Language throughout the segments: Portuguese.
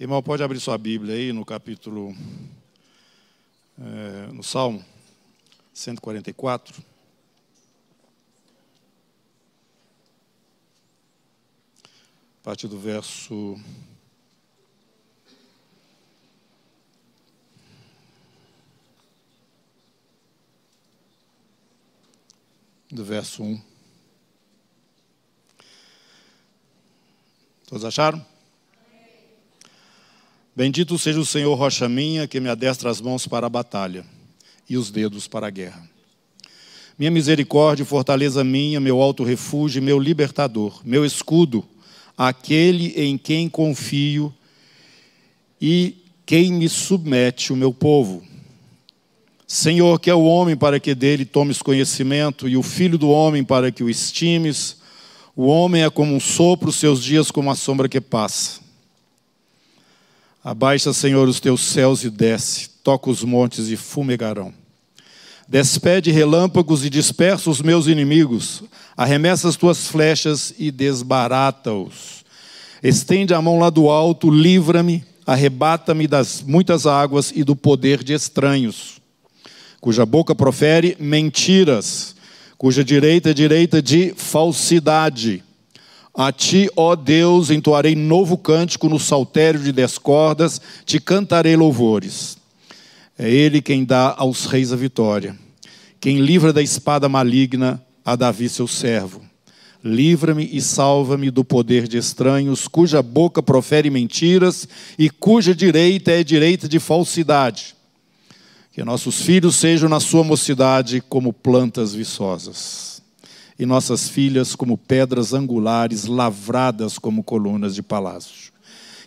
Irmão, pode abrir sua Bíblia aí no capítulo, é, no Salmo 144. A partir do verso. Do verso 1. Todos acharam? Bendito seja o Senhor, rocha minha, que me adestra as mãos para a batalha e os dedos para a guerra. Minha misericórdia fortaleza minha, meu alto refúgio, meu libertador, meu escudo, aquele em quem confio e quem me submete, o meu povo. Senhor, que é o homem para que dele tomes conhecimento, e o filho do homem para que o estimes. O homem é como um sopro, seus dias como a sombra que passa. Abaixa, Senhor, os teus céus e desce, toca os montes e fumegarão. Despede relâmpagos e dispersa os meus inimigos, arremessa as tuas flechas e desbarata-os. Estende a mão lá do alto, livra-me, arrebata-me das muitas águas e do poder de estranhos, cuja boca profere mentiras, cuja direita é direita de falsidade. A ti, ó Deus, entoarei novo cântico no saltério de dez cordas, te cantarei louvores. É Ele quem dá aos reis a vitória, quem livra da espada maligna a Davi, seu servo. Livra-me e salva-me do poder de estranhos, cuja boca profere mentiras e cuja direita é direita de falsidade. Que nossos filhos sejam na sua mocidade como plantas viçosas, e nossas filhas como pedras angulares lavradas como colunas de palácio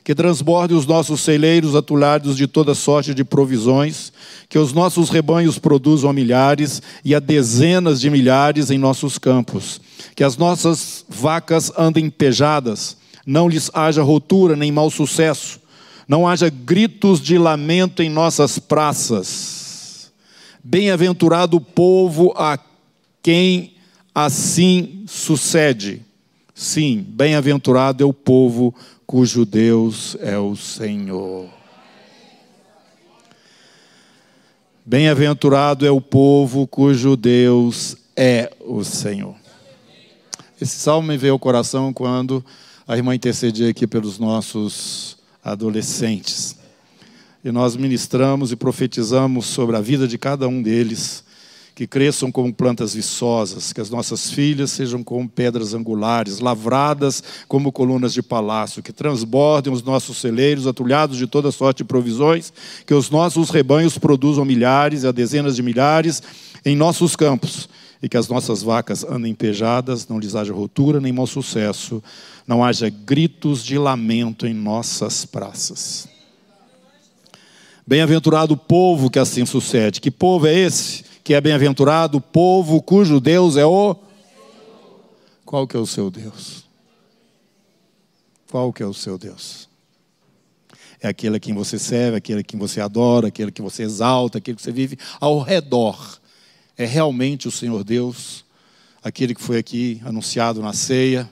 que transborde os nossos celeiros atulhados de toda sorte de provisões, que os nossos rebanhos produzam a milhares e a dezenas de milhares em nossos campos, que as nossas vacas andem pejadas, não lhes haja rotura nem mau sucesso, não haja gritos de lamento em nossas praças. Bem-aventurado o povo a quem assim sucede. Sim, bem-aventurado é o povo cujo Deus é o Senhor. Bem-aventurado é o povo cujo Deus é o Senhor. Esse salmo me veio ao coração quando a irmã intercedia aqui pelos nossos adolescentes. E nós ministramos e profetizamos sobre a vida de cada um deles que cresçam como plantas viçosas, que as nossas filhas sejam como pedras angulares, lavradas como colunas de palácio, que transbordem os nossos celeiros, atulhados de toda sorte de provisões, que os nossos rebanhos produzam milhares e a dezenas de milhares em nossos campos, e que as nossas vacas andem pejadas, não lhes haja rotura nem mau sucesso, não haja gritos de lamento em nossas praças. Bem-aventurado o povo que assim sucede. Que povo é esse? Que é bem-aventurado o povo cujo Deus é o. Qual que é o seu Deus? Qual que é o seu Deus? É aquele a quem você serve, aquele a quem você adora, aquele que você exalta, aquele que você vive ao redor. É realmente o Senhor Deus, aquele que foi aqui anunciado na ceia,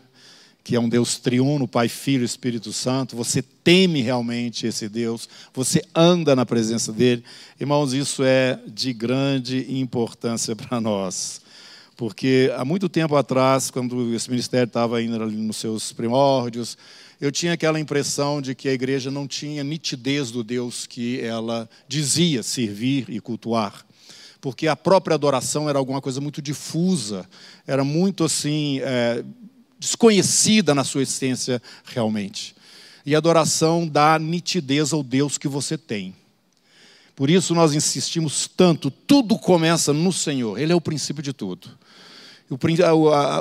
que é um Deus triuno, Pai, Filho Espírito Santo, você teme realmente esse Deus, você anda na presença dele. Irmãos, isso é de grande importância para nós. Porque há muito tempo atrás, quando esse ministério estava ainda ali nos seus primórdios, eu tinha aquela impressão de que a igreja não tinha nitidez do Deus que ela dizia servir e cultuar porque a própria adoração era alguma coisa muito difusa, era muito assim, é, desconhecida na sua essência realmente. E a adoração dá nitidez ao Deus que você tem. Por isso nós insistimos tanto, tudo começa no Senhor, Ele é o princípio de tudo.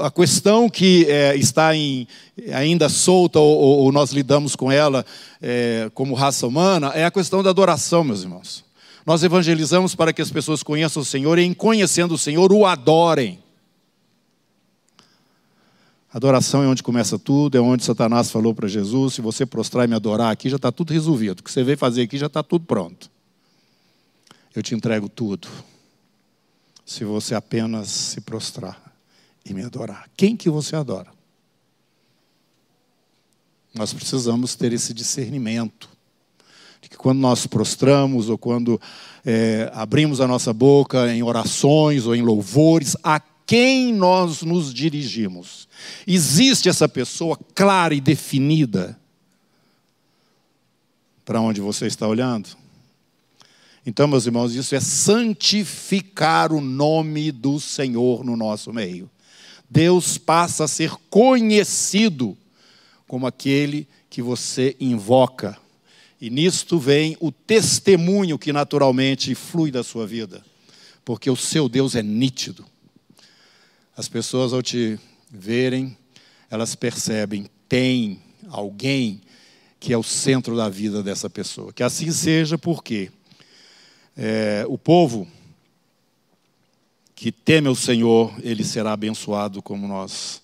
A questão que é, está em, ainda solta, ou, nós lidamos com ela é, como raça humana, é a questão da adoração, meus irmãos. Nós evangelizamos para que as pessoas conheçam o Senhor e, em conhecendo o Senhor, o adorem. Adoração é onde começa tudo, é onde Satanás falou para Jesus: se você prostrar e me adorar aqui, já está tudo resolvido. O que você veio fazer aqui já está tudo pronto. Eu te entrego tudo, se você apenas se prostrar e me adorar. Quem que você adora? Nós precisamos ter esse discernimento. de que quando nós prostramos ou quando é, abrimos a nossa boca em orações ou em louvores, a quem nós nos dirigimos. Existe essa pessoa clara e definida para onde você está olhando? Então, meus irmãos, isso é santificar o nome do Senhor no nosso meio. Deus passa a ser conhecido como aquele que você invoca. E nisto vem o testemunho que naturalmente flui da sua vida, porque o seu Deus é nítido. As pessoas, ao te verem, elas percebem, tem alguém que é o centro da vida dessa pessoa. Que assim seja, porque é, o povo que teme o Senhor, ele será abençoado, como nós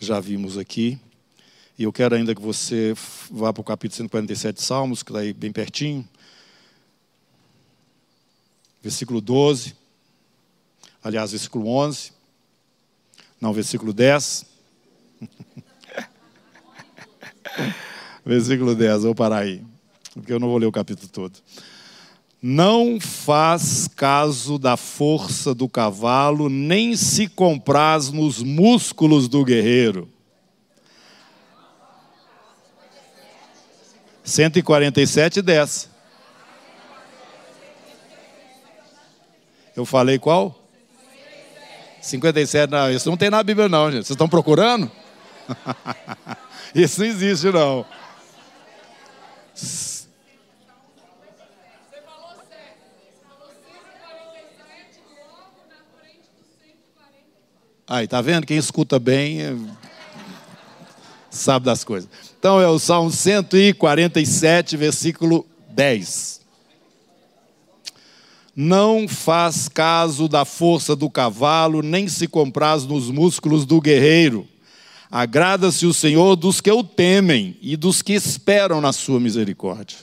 já vimos aqui. E eu quero ainda que você vá para o capítulo 147 de Salmos, que está aí bem pertinho. Versículo 12. Aliás, versículo 11. Não, versículo 10. versículo 10, vou parar aí, porque eu não vou ler o capítulo todo. Não faz caso da força do cavalo, nem se compraz nos músculos do guerreiro. 147, 10. Eu falei qual? 57, não, isso não tem na Bíblia não, gente. Vocês estão procurando? isso não existe não. Aí, tá vendo? Quem escuta bem é, sabe das coisas. Então é o Salmo 147, versículo 10. Não faz caso da força do cavalo, nem se compraz nos músculos do guerreiro. Agrada-se o Senhor dos que o temem e dos que esperam na sua misericórdia.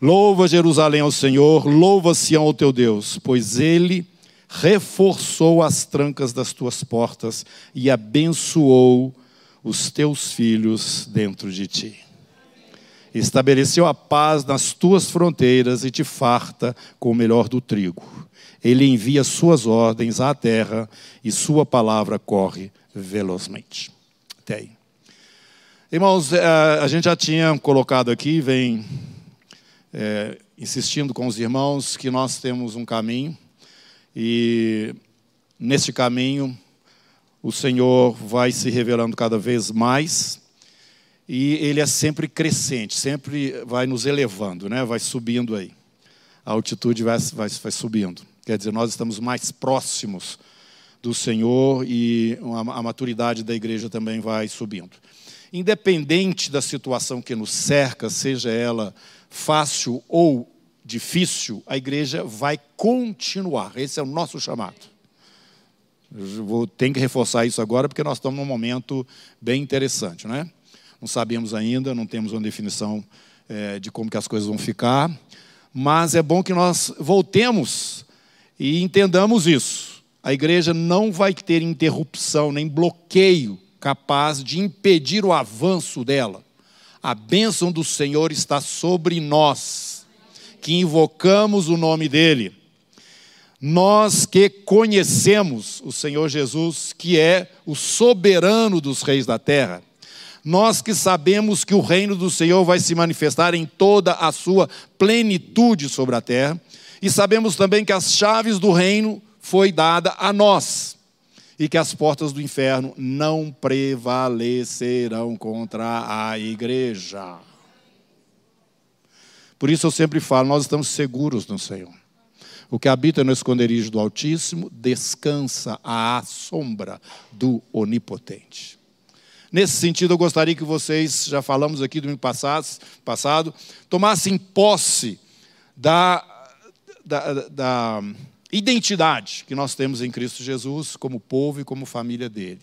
Louva Jerusalém ao Senhor, louva Sião ao teu Deus, pois ele reforçou as trancas das tuas portas e abençoou os teus filhos dentro de ti. Estabeleceu a paz nas tuas fronteiras e te farta com o melhor do trigo. Ele envia suas ordens à terra e sua palavra corre velozmente. Até aí. Irmãos, eh, a gente já tinha colocado aqui, vem é, insistindo com os irmãos, que nós temos um caminho e nesse caminho, o Senhor vai se revelando cada vez mais e ele é sempre crescente, sempre vai nos elevando, né? vai subindo aí. A altitude vai, vai, vai subindo. Quer dizer, nós estamos mais próximos do Senhor e a maturidade da igreja também vai subindo. Independente da situação que nos cerca, seja ela fácil ou difícil, a igreja vai continuar. Esse é o nosso chamado. Eu vou, tenho que reforçar isso agora, porque nós estamos num momento bem interessante. Né? Não sabemos ainda, não temos uma definição é, de como que as coisas vão ficar, mas é bom que nós voltemos e entendamos isso. A igreja não vai ter interrupção nem bloqueio capaz de impedir o avanço dela. A bênção do Senhor está sobre nós que invocamos o nome dele. Nós que conhecemos o Senhor Jesus, que é o soberano dos reis da terra, nós que sabemos que o reino do Senhor vai se manifestar em toda a sua plenitude sobre a terra, e sabemos também que as chaves do reino foi dada a nós e que as portas do inferno não prevalecerão contra a igreja. Por isso eu sempre falo, nós estamos seguros no Senhor. O que habita no esconderijo do Altíssimo descansa à sombra do Onipotente. Nesse sentido, eu gostaria que vocês, já falamos aqui domingo passado, passado tomassem posse da, da, da identidade que nós temos em Cristo Jesus como povo e como família dele.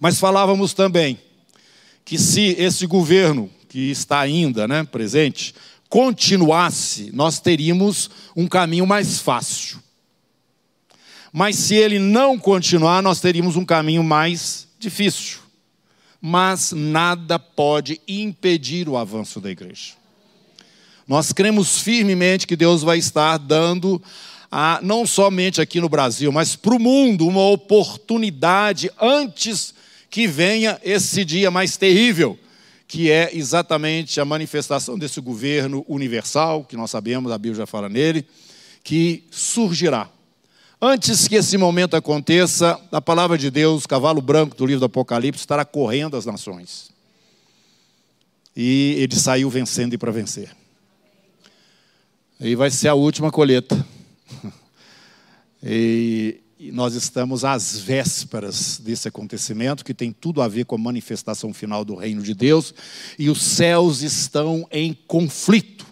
Mas falávamos também que se esse governo que está ainda né, presente, continuasse, nós teríamos um caminho mais fácil. Mas se ele não continuar, nós teríamos um caminho mais difícil. Mas nada pode impedir o avanço da igreja. Nós cremos firmemente que Deus vai estar dando, a, não somente aqui no Brasil, mas para o mundo, uma oportunidade antes que venha esse dia mais terrível, que é exatamente a manifestação desse governo universal, que nós sabemos, a Bíblia já fala nele, que surgirá. Antes que esse momento aconteça, a palavra de Deus, cavalo branco do livro do Apocalipse, estará correndo as nações. E ele saiu vencendo e para vencer. E vai ser a última colheita. E nós estamos às vésperas desse acontecimento, que tem tudo a ver com a manifestação final do reino de Deus, e os céus estão em conflito.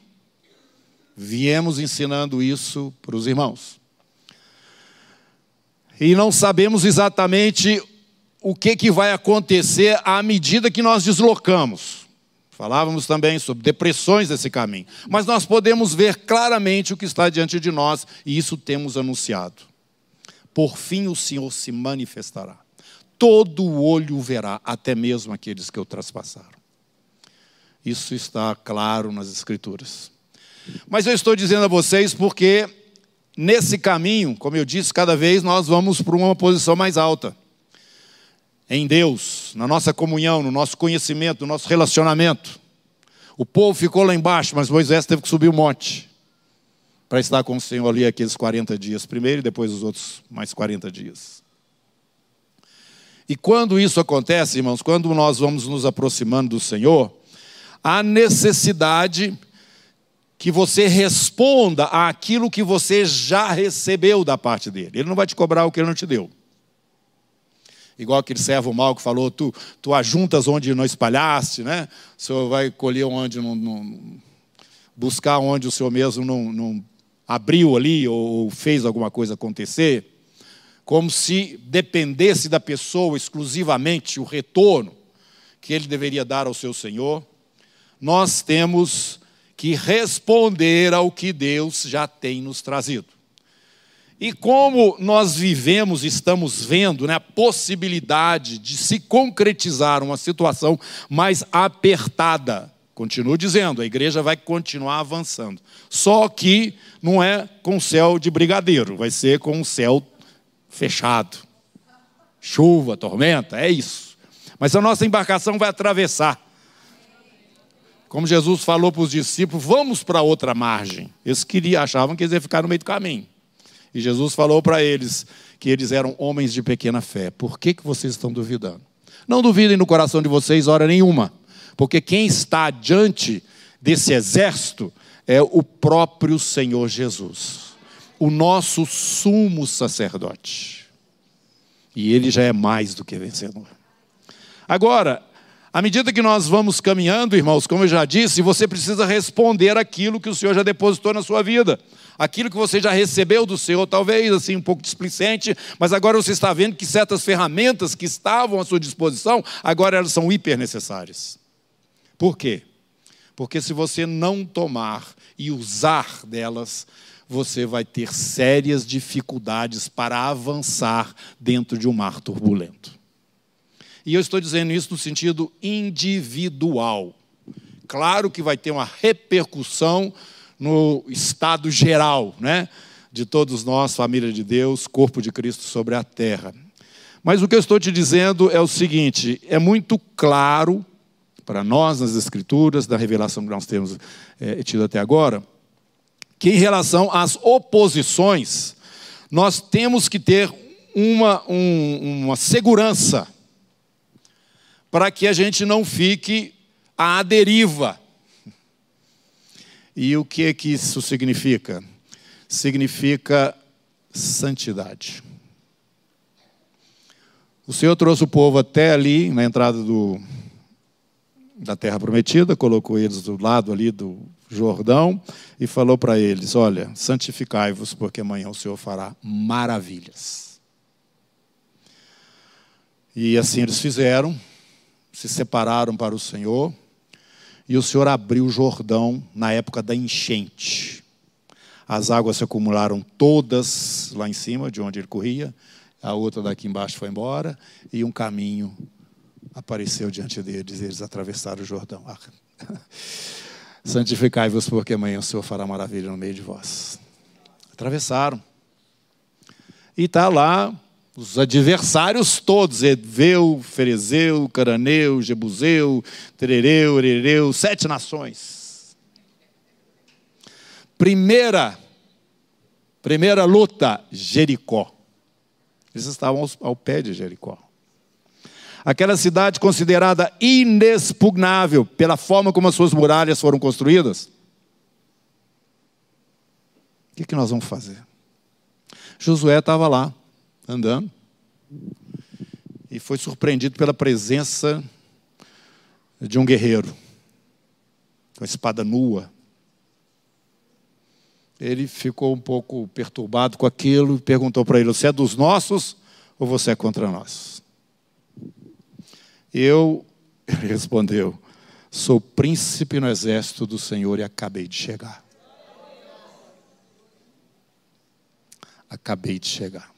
Viemos ensinando isso para os irmãos. E não sabemos exatamente o que, que vai acontecer à medida que nós deslocamos. Falávamos também sobre depressões desse caminho. Mas nós podemos ver claramente o que está diante de nós, e isso temos anunciado. Por fim o Senhor se manifestará. Todo o olho verá, até mesmo aqueles que o traspassaram. Isso está claro nas Escrituras. Mas eu estou dizendo a vocês porque nesse caminho, como eu disse, cada vez nós vamos para uma posição mais alta. Em Deus, na nossa comunhão, no nosso conhecimento, no nosso relacionamento. O povo ficou lá embaixo, mas Moisés teve que subir o monte para estar com o Senhor ali aqueles 40 dias primeiro e depois os outros mais 40 dias. E quando isso acontece, irmãos, quando nós vamos nos aproximando do Senhor, há necessidade que você responda àquilo que você já recebeu da parte dele. Ele não vai te cobrar o que ele não te deu. Igual aquele servo mal que falou, tu, tu ajuntas onde não espalhaste, né? O senhor vai colher onde não, não buscar onde o senhor mesmo não, não abriu ali ou fez alguma coisa acontecer, como se dependesse da pessoa exclusivamente o retorno que ele deveria dar ao seu Senhor, nós temos que responder ao que Deus já tem nos trazido. E como nós vivemos, estamos vendo né, a possibilidade de se concretizar uma situação mais apertada Continuo dizendo, a igreja vai continuar avançando. Só que não é com céu de brigadeiro, vai ser com o céu fechado. Chuva, tormenta, é isso. Mas a nossa embarcação vai atravessar. Como Jesus falou para os discípulos, vamos para outra margem. Eles queriam, achavam que eles iam ficar no meio do caminho. E Jesus falou para eles que eles eram homens de pequena fé. Por que, que vocês estão duvidando? Não duvidem no coração de vocês hora nenhuma porque quem está diante desse exército é o próprio Senhor Jesus, o nosso sumo sacerdote. E ele já é mais do que vencedor. Agora, à medida que nós vamos caminhando, irmãos, como eu já disse, você precisa responder aquilo que o Senhor já depositou na sua vida. Aquilo que você já recebeu do Senhor, talvez assim um pouco displicente, mas agora você está vendo que certas ferramentas que estavam à sua disposição, agora elas são hiper necessárias. Por quê? Porque se você não tomar e usar delas, você vai ter sérias dificuldades para avançar dentro de um mar turbulento. E eu estou dizendo isso no sentido individual. Claro que vai ter uma repercussão no estado geral, né? De todos nós, família de Deus, corpo de Cristo sobre a terra. Mas o que eu estou te dizendo é o seguinte: é muito claro para nós nas Escrituras, da revelação que nós temos é, tido até agora, que em relação às oposições, nós temos que ter uma, um, uma segurança para que a gente não fique à deriva. E o que é que isso significa? Significa santidade. O Senhor trouxe o povo até ali, na entrada do, da terra prometida, colocou eles do lado ali do Jordão e falou para eles: Olha, santificai-vos, porque amanhã o Senhor fará maravilhas. E assim eles fizeram, se separaram para o Senhor, e o Senhor abriu o Jordão na época da enchente. As águas se acumularam todas lá em cima, de onde ele corria, a outra daqui embaixo foi embora, e um caminho apareceu diante deles, eles atravessaram o Jordão. Ah, Santificai-vos, porque amanhã o Senhor fará maravilha no meio de vós. Atravessaram. E está lá os adversários todos, Eveu, Ferezeu, Caraneu, Jebuseu, Terereu, Erereu, sete nações. Primeira, primeira luta, Jericó. Eles estavam ao pé de Jericó. Aquela cidade considerada inexpugnável pela forma como as suas muralhas foram construídas. O que, que nós vamos fazer? Josué estava lá, andando, e foi surpreendido pela presença de um guerreiro, com a espada nua. Ele ficou um pouco perturbado com aquilo e perguntou para ele: Você é dos nossos ou você é contra nós? Eu, ele respondeu: Sou príncipe no exército do Senhor e acabei de chegar. Acabei de chegar.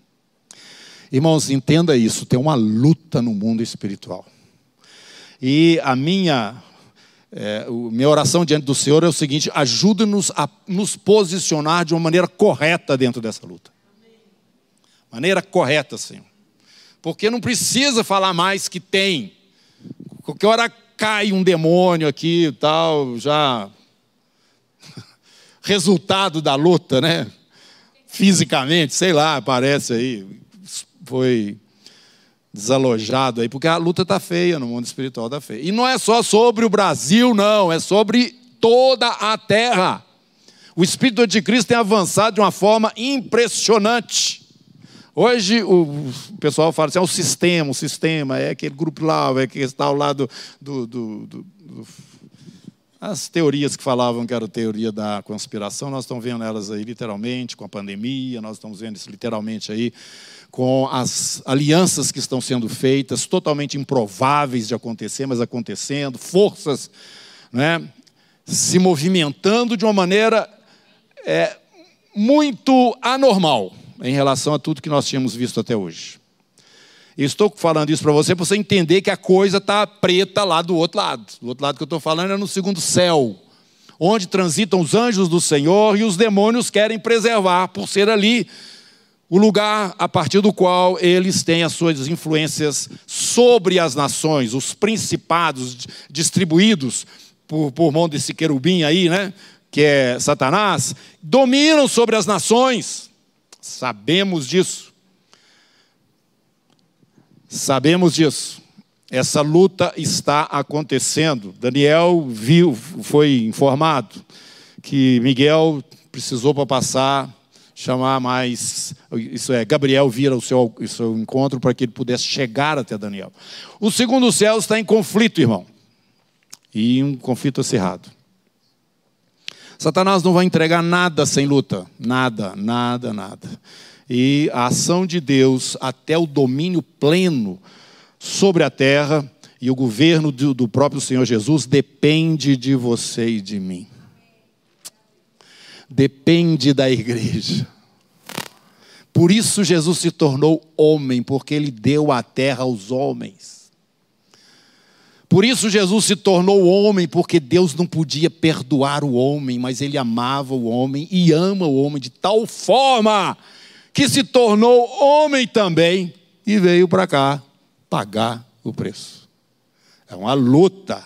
Irmãos, entenda isso, tem uma luta no mundo espiritual. E a minha, é, minha oração diante do Senhor é o seguinte: ajude-nos a nos posicionar de uma maneira correta dentro dessa luta. Maneira correta, Senhor. Porque não precisa falar mais que tem. Qualquer hora cai um demônio aqui e tal, já. Resultado da luta, né? Fisicamente, sei lá, aparece aí foi desalojado aí, porque a luta está feia no mundo espiritual, está feia. E não é só sobre o Brasil, não, é sobre toda a terra. O Espírito de Cristo tem avançado de uma forma impressionante. Hoje o pessoal fala assim, é o sistema, o sistema, é aquele grupo lá, é que está ao lado do, do, do, do as teorias que falavam que era teoria da conspiração, nós estamos vendo elas aí literalmente com a pandemia, nós estamos vendo isso literalmente aí com as alianças que estão sendo feitas, totalmente improváveis de acontecer, mas acontecendo, forças né, se movimentando de uma maneira é, muito anormal em relação a tudo que nós tínhamos visto até hoje. Estou falando isso para você para você entender que a coisa está preta lá do outro lado. Do outro lado que eu estou falando é no segundo céu, onde transitam os anjos do Senhor e os demônios querem preservar, por ser ali o lugar a partir do qual eles têm as suas influências sobre as nações, os principados distribuídos por, por mão desse querubim aí, né? Que é Satanás, dominam sobre as nações. Sabemos disso. Sabemos disso. Essa luta está acontecendo. Daniel viu, foi informado que Miguel precisou para passar chamar mais, isso é, Gabriel vira o seu, o seu encontro para que ele pudesse chegar até Daniel. O segundo céu está em conflito, irmão, e um conflito acirrado. Satanás não vai entregar nada sem luta, nada, nada, nada. E a ação de Deus até o domínio pleno sobre a terra e o governo do, do próprio Senhor Jesus depende de você e de mim depende da igreja. Por isso Jesus se tornou homem, porque ele deu a terra aos homens. Por isso Jesus se tornou homem, porque Deus não podia perdoar o homem, mas ele amava o homem e ama o homem de tal forma que se tornou homem também e veio para cá pagar o preço. É uma luta.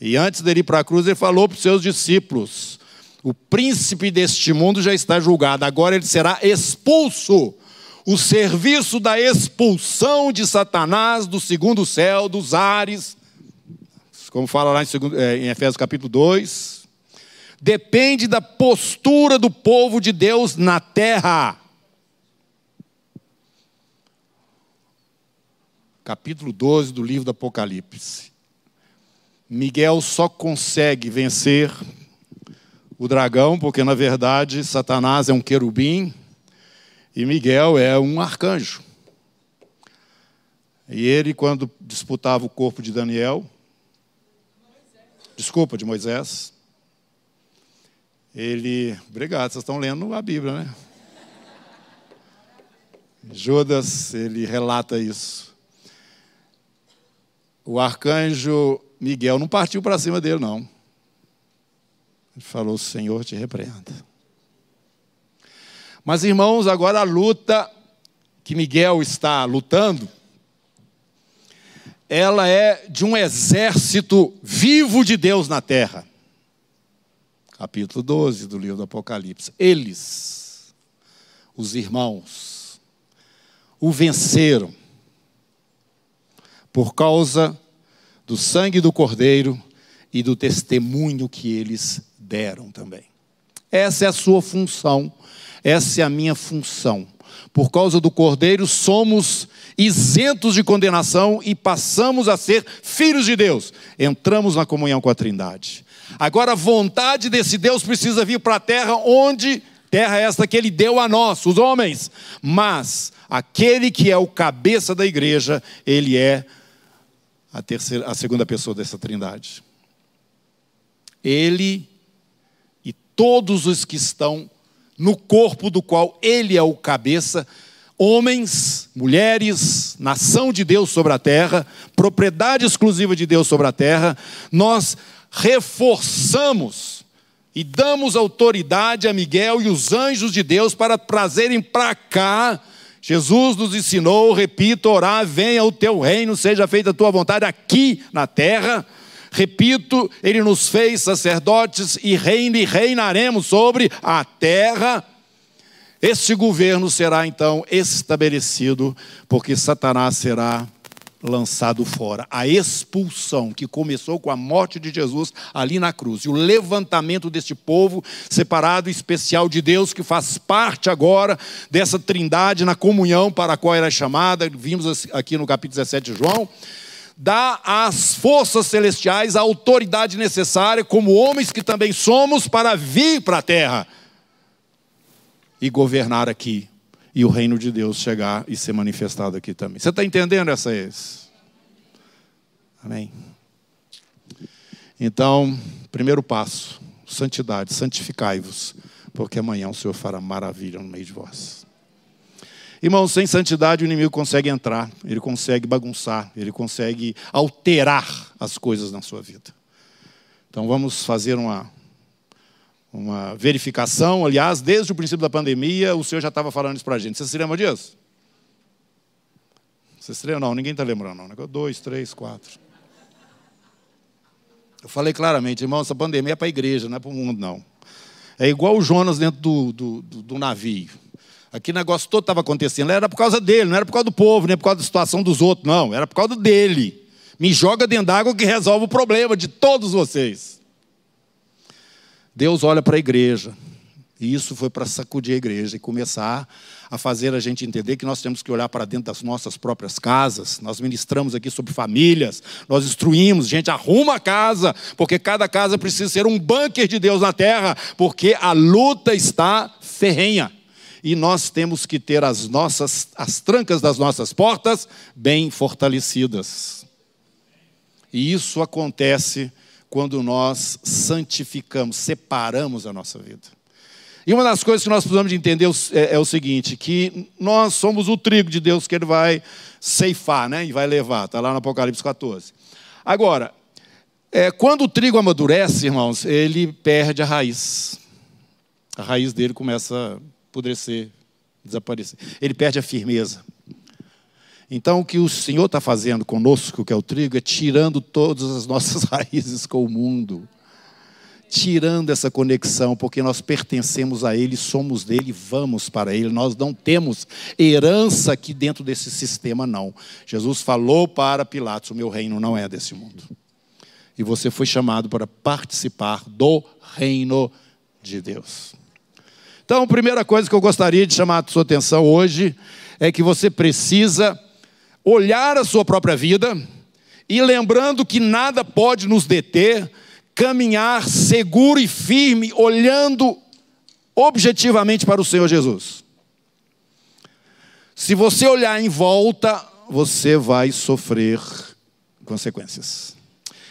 E antes dele ir para a cruz, ele falou para os seus discípulos: o príncipe deste mundo já está julgado, agora ele será expulso. O serviço da expulsão de Satanás do segundo céu, dos ares, como fala lá em, segundo, é, em Efésios capítulo 2, depende da postura do povo de Deus na terra. Capítulo 12 do livro do Apocalipse. Miguel só consegue vencer o dragão, porque na verdade Satanás é um querubim e Miguel é um arcanjo. E ele, quando disputava o corpo de Daniel, desculpa, de Moisés, ele. Obrigado, vocês estão lendo a Bíblia, né? Judas, ele relata isso. O arcanjo Miguel não partiu para cima dele, não. Ele falou: Senhor te repreenda. Mas, irmãos, agora a luta que Miguel está lutando, ela é de um exército vivo de Deus na terra. Capítulo 12 do livro do Apocalipse. Eles, os irmãos, o venceram por causa do sangue do Cordeiro e do testemunho que eles deram também. Essa é a sua função, essa é a minha função. Por causa do Cordeiro, somos isentos de condenação e passamos a ser filhos de Deus. Entramos na comunhão com a Trindade. Agora, a vontade desse Deus precisa vir para a terra onde terra esta que ele deu a nós, os homens. Mas aquele que é o cabeça da igreja, ele é a, terceira, a segunda pessoa dessa trindade. Ele e todos os que estão no corpo do qual ele é o cabeça, homens, mulheres, nação de Deus sobre a terra, propriedade exclusiva de Deus sobre a terra, nós reforçamos e damos autoridade a Miguel e os anjos de Deus para trazerem para cá Jesus nos ensinou, repito, orar, venha o teu reino, seja feita a tua vontade aqui na terra. Repito, ele nos fez sacerdotes e reina e reinaremos sobre a terra. Este governo será então estabelecido, porque Satanás será lançado fora. A expulsão que começou com a morte de Jesus ali na cruz e o levantamento deste povo separado especial de Deus que faz parte agora dessa trindade na comunhão para a qual era chamada, vimos aqui no capítulo 17 de João, dá às forças celestiais a autoridade necessária como homens que também somos para vir para a terra e governar aqui e o reino de Deus chegar e ser manifestado aqui também. Você está entendendo essa? Amém? Então, primeiro passo, santidade, santificai-vos, porque amanhã o Senhor fará maravilha no meio de vós. Irmãos, sem santidade o inimigo consegue entrar, ele consegue bagunçar, ele consegue alterar as coisas na sua vida. Então vamos fazer uma, uma verificação. Aliás, desde o princípio da pandemia, o Senhor já estava falando isso para a gente. Você se lembra disso? Você se lembra? Não, ninguém está lembrando. Não. Dois, três, quatro. Eu falei claramente, irmão, essa pandemia é para a igreja, não é para o mundo, não. É igual o Jonas dentro do, do, do, do navio. Aqui o negócio todo estava acontecendo. Era por causa dele, não era por causa do povo, nem por causa da situação dos outros, não. Era por causa dele. Me joga dentro d'água que resolve o problema de todos vocês. Deus olha para a igreja. E isso foi para sacudir a igreja e começar a fazer a gente entender que nós temos que olhar para dentro das nossas próprias casas. Nós ministramos aqui sobre famílias, nós instruímos, gente, arruma a casa, porque cada casa precisa ser um bunker de Deus na terra, porque a luta está ferrenha. E nós temos que ter as nossas as trancas das nossas portas bem fortalecidas. E isso acontece quando nós santificamos, separamos a nossa vida. E uma das coisas que nós precisamos de entender é, é, o seguinte, que nós somos o trigo de Deus que ele vai ceifar, né? E vai levar, está lá no Apocalipse 14. Agora, é, quando o trigo amadurece, irmãos, ele perde a raiz. A raiz dele começa apodrecer, desaparecer. Ele perde a firmeza. Então, o que o Senhor está fazendo conosco, que é o trigo, é tirando todas as nossas raízes com o mundo. Tirando essa conexão, porque nós pertencemos a Ele, somos dele, vamos para Ele. Nós não temos herança aqui dentro desse sistema, não. Jesus falou para Pilatos: o meu reino não é desse mundo. E você foi chamado para participar do reino de Deus. Então, a primeira coisa que eu gostaria de chamar a sua atenção hoje é que você precisa olhar a sua própria vida e lembrando que nada pode nos deter, caminhar seguro e firme, olhando objetivamente para o Senhor Jesus. Se você olhar em volta, você vai sofrer consequências.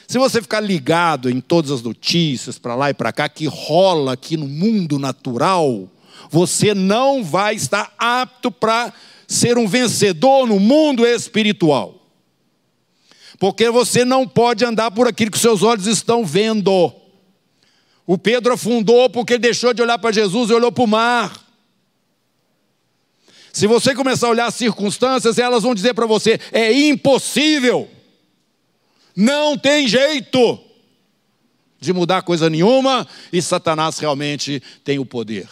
Se você ficar ligado em todas as notícias para lá e para cá que rola aqui no mundo natural, você não vai estar apto para ser um vencedor no mundo espiritual. Porque você não pode andar por aquilo que seus olhos estão vendo. O Pedro afundou porque ele deixou de olhar para Jesus e olhou para o mar. Se você começar a olhar as circunstâncias, elas vão dizer para você: é impossível, não tem jeito de mudar coisa nenhuma, e Satanás realmente tem o poder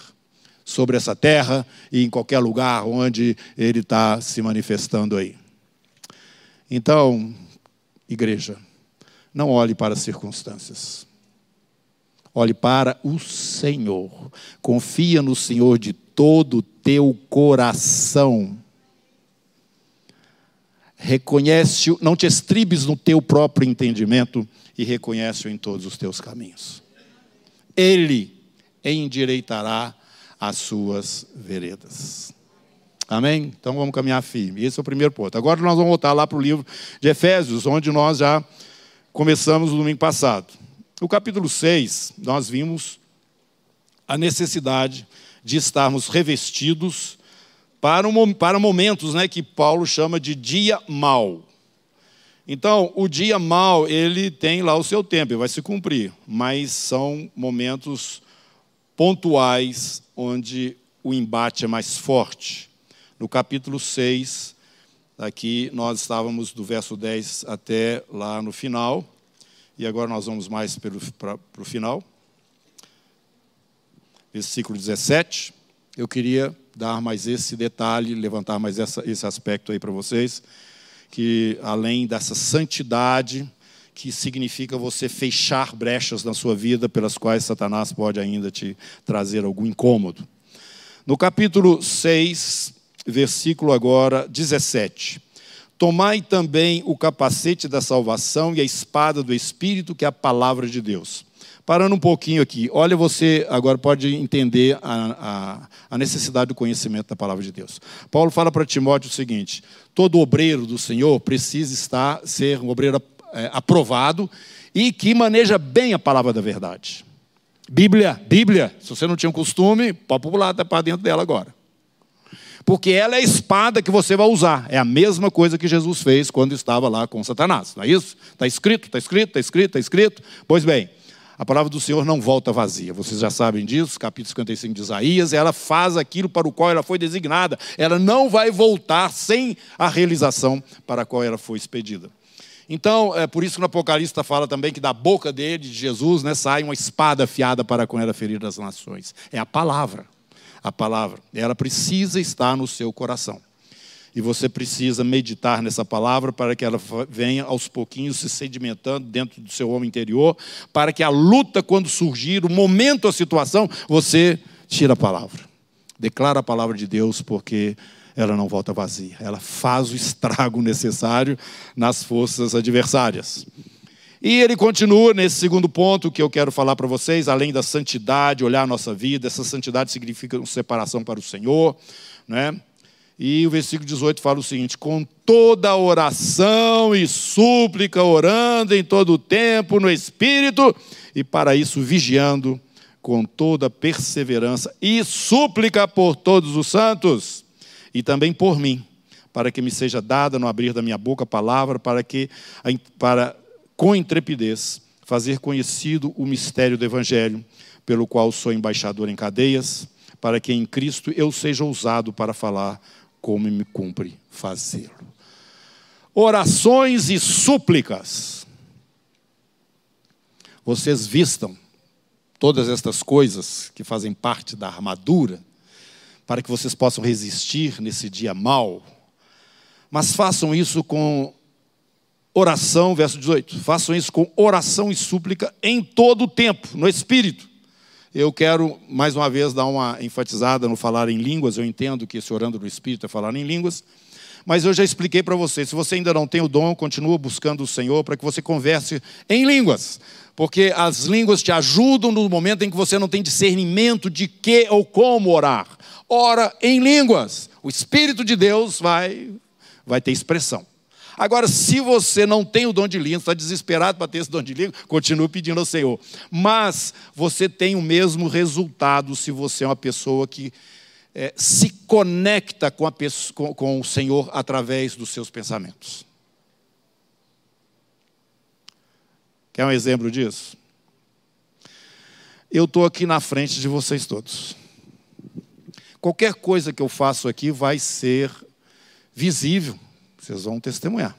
sobre essa terra e em qualquer lugar onde ele está se manifestando aí. Então, igreja, não olhe para as circunstâncias. Olhe para o Senhor. Confia no Senhor de todo o teu coração. Reconhece, não te estribes no teu próprio entendimento e reconhece-o em todos os teus caminhos. Ele endireitará as suas veredas. Amém? Então vamos caminhar firme. Esse é o primeiro ponto. Agora nós vamos voltar lá para o livro de Efésios, onde nós já começamos no domingo passado. No capítulo 6, nós vimos a necessidade de estarmos revestidos para, um, para momentos né, que Paulo chama de dia mau. Então, o dia mau, ele tem lá o seu tempo, ele vai se cumprir, mas são momentos pontuais onde o embate é mais forte. No capítulo 6, aqui nós estávamos do verso 10 até lá no final, e agora nós vamos mais para o final. Versículo 17. Eu queria dar mais esse detalhe, levantar mais essa, esse aspecto aí para vocês, que além dessa santidade, que significa você fechar brechas na sua vida pelas quais Satanás pode ainda te trazer algum incômodo. No capítulo 6, versículo agora 17. Tomai também o capacete da salvação e a espada do Espírito, que é a palavra de Deus. Parando um pouquinho aqui, olha, você agora pode entender a, a, a necessidade do conhecimento da palavra de Deus. Paulo fala para Timóteo o seguinte: todo obreiro do Senhor precisa estar, ser um obreiro é, aprovado e que maneja bem a palavra da verdade. Bíblia, Bíblia, se você não tinha um costume, pode pular para dentro dela agora. Porque ela é a espada que você vai usar. É a mesma coisa que Jesus fez quando estava lá com Satanás. Não é isso? Está escrito, está escrito, está escrito, está escrito. Pois bem, a palavra do Senhor não volta vazia. Vocês já sabem disso, capítulo 55 de Isaías. Ela faz aquilo para o qual ela foi designada. Ela não vai voltar sem a realização para a qual ela foi expedida. Então, é por isso que no Apocalipse fala também que da boca dele, de Jesus, né, sai uma espada afiada para com ela ferir as nações. É a palavra. A palavra. Ela precisa estar no seu coração. E você precisa meditar nessa palavra para que ela venha aos pouquinhos se sedimentando dentro do seu homem interior, para que a luta, quando surgir, o momento, a situação, você tira a palavra. Declara a palavra de Deus, porque ela não volta vazia. Ela faz o estrago necessário nas forças adversárias. E ele continua nesse segundo ponto que eu quero falar para vocês, além da santidade, olhar a nossa vida, essa santidade significa separação para o Senhor, né? E o versículo 18 fala o seguinte: com toda oração e súplica, orando em todo o tempo no Espírito, e para isso vigiando com toda perseverança e súplica por todos os santos e também por mim, para que me seja dada no abrir da minha boca a palavra, para que, para, com intrepidez, fazer conhecido o mistério do Evangelho, pelo qual sou embaixador em cadeias, para que em Cristo eu seja ousado para falar como me cumpre fazê-lo. Orações e súplicas. Vocês vistam todas estas coisas que fazem parte da armadura para que vocês possam resistir nesse dia mau. Mas façam isso com oração, verso 18. Façam isso com oração e súplica em todo o tempo, no espírito. Eu quero mais uma vez dar uma enfatizada no falar em línguas. Eu entendo que esse orando no espírito é falar em línguas. Mas eu já expliquei para você, se você ainda não tem o dom, continua buscando o Senhor para que você converse em línguas. Porque as línguas te ajudam no momento em que você não tem discernimento de que ou como orar ora em línguas. O Espírito de Deus vai, vai ter expressão. Agora, se você não tem o dom de língua, está desesperado para ter esse dom de língua, continue pedindo ao Senhor. Mas você tem o mesmo resultado se você é uma pessoa que é, se conecta com, pessoa, com, com o Senhor através dos seus pensamentos. Quer um exemplo disso? eu estou aqui na frente de vocês todos. Qualquer coisa que eu faço aqui vai ser visível, vocês vão testemunhar.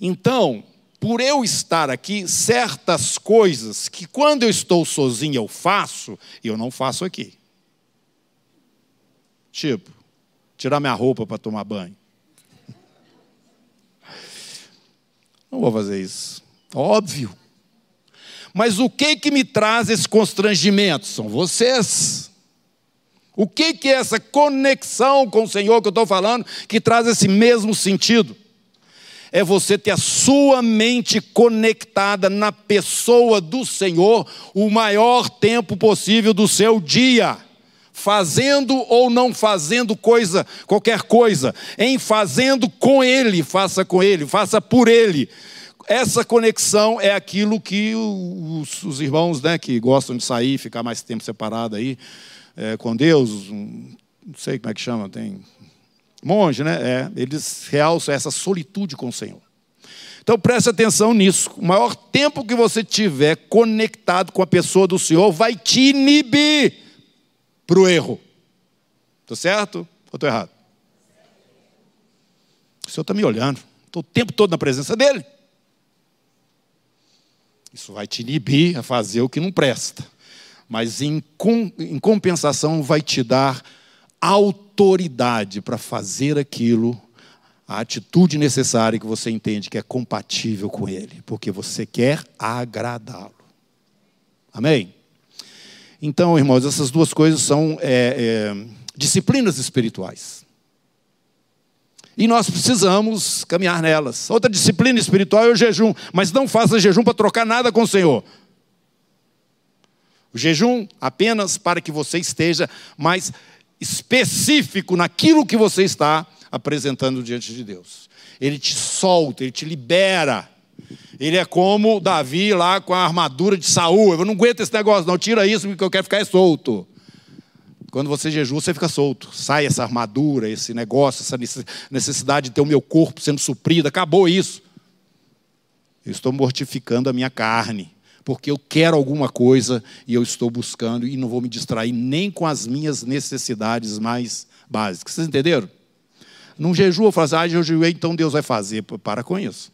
Então, por eu estar aqui, certas coisas que quando eu estou sozinho eu faço, eu não faço aqui. Tipo, tirar minha roupa para tomar banho. Não vou fazer isso. Óbvio. Mas o que que me traz esse constrangimento? São vocês. O que é essa conexão com o Senhor que eu estou falando que traz esse mesmo sentido? É você ter a sua mente conectada na pessoa do Senhor o maior tempo possível do seu dia fazendo ou não fazendo coisa, qualquer coisa, em fazendo com Ele, faça com Ele, faça por Ele. Essa conexão é aquilo que os, os irmãos né, que gostam de sair, ficar mais tempo separado aí é, com Deus, não sei como é que chama, tem monge, né? É, eles realçam essa solitude com o Senhor. Então preste atenção nisso. O maior tempo que você tiver conectado com a pessoa do Senhor vai te inibir para o erro. Estou certo ou estou errado? O Senhor está me olhando. Estou o tempo todo na presença dEle. Isso vai te inibir a fazer o que não presta. Mas em, com, em compensação vai te dar autoridade para fazer aquilo, a atitude necessária que você entende que é compatível com Ele, porque você quer agradá-lo. Amém? Então, irmãos, essas duas coisas são é, é, disciplinas espirituais. E nós precisamos caminhar nelas. Outra disciplina espiritual é o jejum, mas não faça jejum para trocar nada com o Senhor. O jejum apenas para que você esteja mais específico naquilo que você está apresentando diante de Deus. Ele te solta, ele te libera. Ele é como Davi lá com a armadura de Saul. Eu não aguento esse negócio, não. Tira isso, porque eu quero ficar solto. Quando você jejua, você fica solto. Sai essa armadura, esse negócio, essa necessidade de ter o meu corpo sendo suprido. Acabou isso. Eu estou mortificando a minha carne. Porque eu quero alguma coisa e eu estou buscando e não vou me distrair nem com as minhas necessidades mais básicas. Vocês entenderam? Jejum, eu falo assim, ah, jejuei, então Deus vai fazer. Para com isso.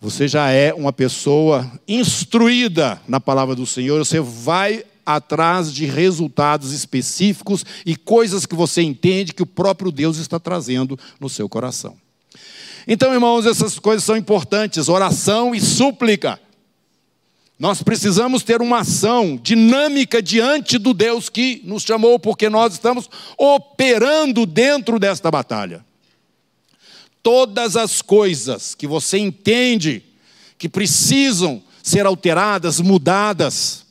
Você já é uma pessoa instruída na palavra do Senhor, você vai atrás de resultados específicos e coisas que você entende que o próprio Deus está trazendo no seu coração. Então, irmãos, essas coisas são importantes: oração e súplica. Nós precisamos ter uma ação dinâmica diante do Deus que nos chamou, porque nós estamos operando dentro desta batalha todas as coisas que você entende que precisam ser alteradas, mudadas,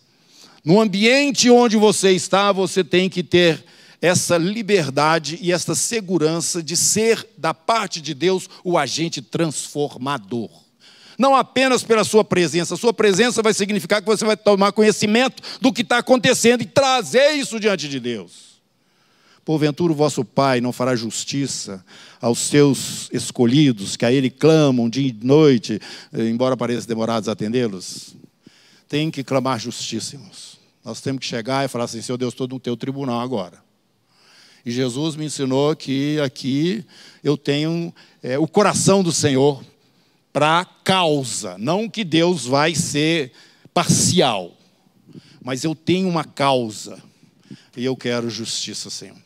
no ambiente onde você está, você tem que ter essa liberdade e essa segurança de ser, da parte de Deus, o agente transformador. Não apenas pela sua presença, a sua presença vai significar que você vai tomar conhecimento do que está acontecendo e trazer isso diante de Deus. Porventura o vosso Pai não fará justiça aos seus escolhidos, que a Ele clamam dia e noite, eh, embora pareça demorados atendê-los? Tem que clamar justiça, irmãos. Nós temos que chegar e falar assim: Senhor Deus, estou no teu tribunal agora. E Jesus me ensinou que aqui eu tenho é, o coração do Senhor para a causa, não que Deus vai ser parcial, mas eu tenho uma causa e eu quero justiça, Senhor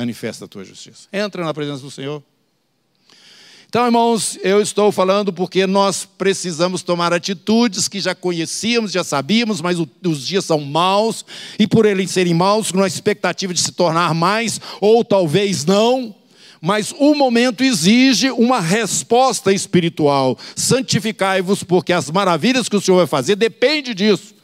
manifesta a tua justiça. Entra na presença do Senhor. Então, irmãos, eu estou falando porque nós precisamos tomar atitudes que já conhecíamos, já sabíamos, mas os dias são maus, e por eles serem maus, com a expectativa de se tornar mais, ou talvez não, mas o momento exige uma resposta espiritual. Santificai-vos, porque as maravilhas que o Senhor vai fazer depende disso.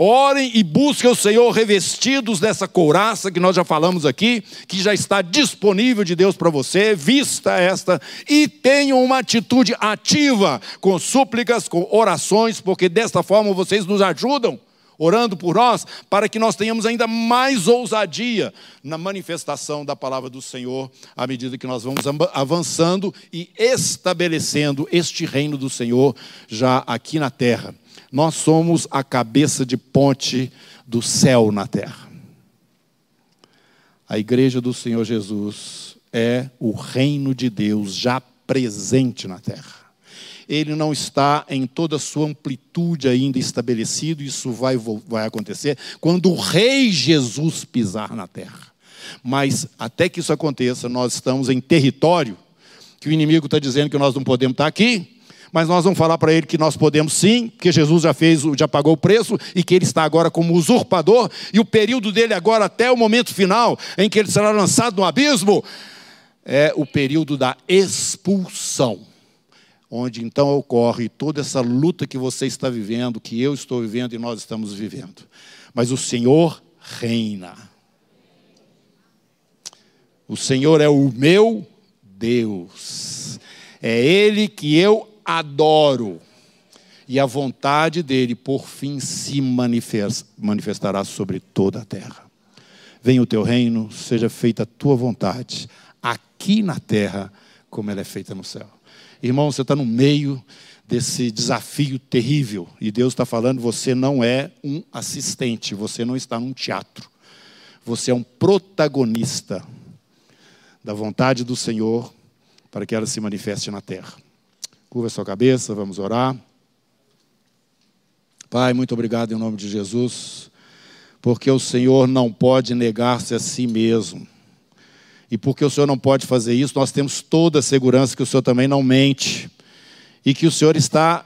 Orem e busquem o Senhor revestidos dessa couraça que nós já falamos aqui, que já está disponível de Deus para você, vista esta, e tenham uma atitude ativa, com súplicas, com orações, porque desta forma vocês nos ajudam orando por nós, para que nós tenhamos ainda mais ousadia na manifestação da palavra do Senhor, à medida que nós vamos avançando e estabelecendo este reino do Senhor já aqui na terra. Nós somos a cabeça de ponte do céu na terra. A igreja do Senhor Jesus é o reino de Deus já presente na terra. Ele não está em toda a sua amplitude ainda estabelecido, isso vai, vai acontecer quando o Rei Jesus pisar na terra. Mas até que isso aconteça, nós estamos em território que o inimigo está dizendo que nós não podemos estar aqui, mas nós vamos falar para ele que nós podemos sim, que Jesus já fez, já pagou o preço e que ele está agora como usurpador e o período dele agora até o momento final em que ele será lançado no abismo é o período da expulsão, onde então ocorre toda essa luta que você está vivendo, que eu estou vivendo e nós estamos vivendo. Mas o Senhor reina. O Senhor é o meu Deus. É Ele que eu adoro. E a vontade dele, por fim, se manifestará sobre toda a terra. Venha o teu reino, seja feita a tua vontade, aqui na terra, como ela é feita no céu. Irmão, você está no meio desse desafio terrível, e Deus está falando: você não é um assistente, você não está num teatro, você é um protagonista da vontade do Senhor para que ela se manifeste na terra. Curva sua cabeça, vamos orar. Pai, muito obrigado em nome de Jesus, porque o Senhor não pode negar-se a si mesmo. E porque o Senhor não pode fazer isso, nós temos toda a segurança que o Senhor também não mente e que o Senhor está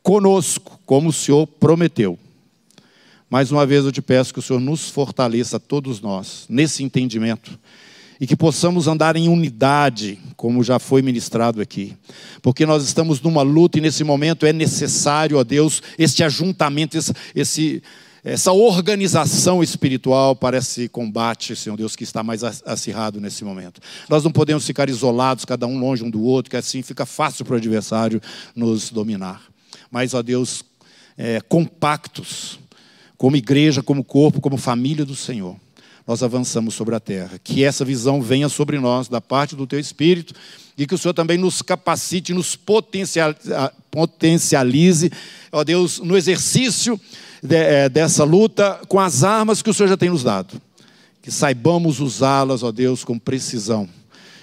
conosco, como o Senhor prometeu. Mais uma vez eu te peço que o Senhor nos fortaleça, todos nós, nesse entendimento e que possamos andar em unidade, como já foi ministrado aqui, porque nós estamos numa luta e nesse momento é necessário, ó Deus, este ajuntamento, esse, essa organização espiritual para esse combate, Senhor Deus, que está mais acirrado nesse momento. Nós não podemos ficar isolados, cada um longe um do outro, que assim fica fácil para o adversário nos dominar. Mas, ó Deus, é, compactos, como igreja, como corpo, como família do Senhor nós avançamos sobre a terra. Que essa visão venha sobre nós, da parte do Teu Espírito, e que o Senhor também nos capacite, nos potencialize, ó Deus, no exercício é, dessa luta com as armas que o Senhor já tem nos dado. Que saibamos usá-las, ó Deus, com precisão.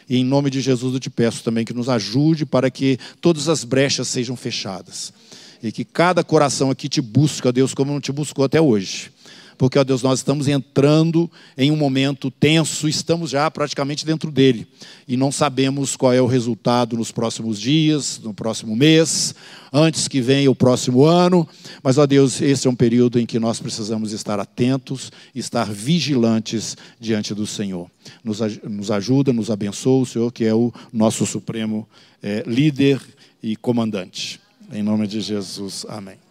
E em nome de Jesus eu te peço também que nos ajude para que todas as brechas sejam fechadas. E que cada coração aqui te busque, ó Deus, como não te buscou até hoje porque, ó Deus, nós estamos entrando em um momento tenso, estamos já praticamente dentro dele, e não sabemos qual é o resultado nos próximos dias, no próximo mês, antes que venha o próximo ano, mas, ó Deus, esse é um período em que nós precisamos estar atentos, estar vigilantes diante do Senhor. Nos, nos ajuda, nos abençoa o Senhor, que é o nosso supremo é, líder e comandante. Em nome de Jesus, amém.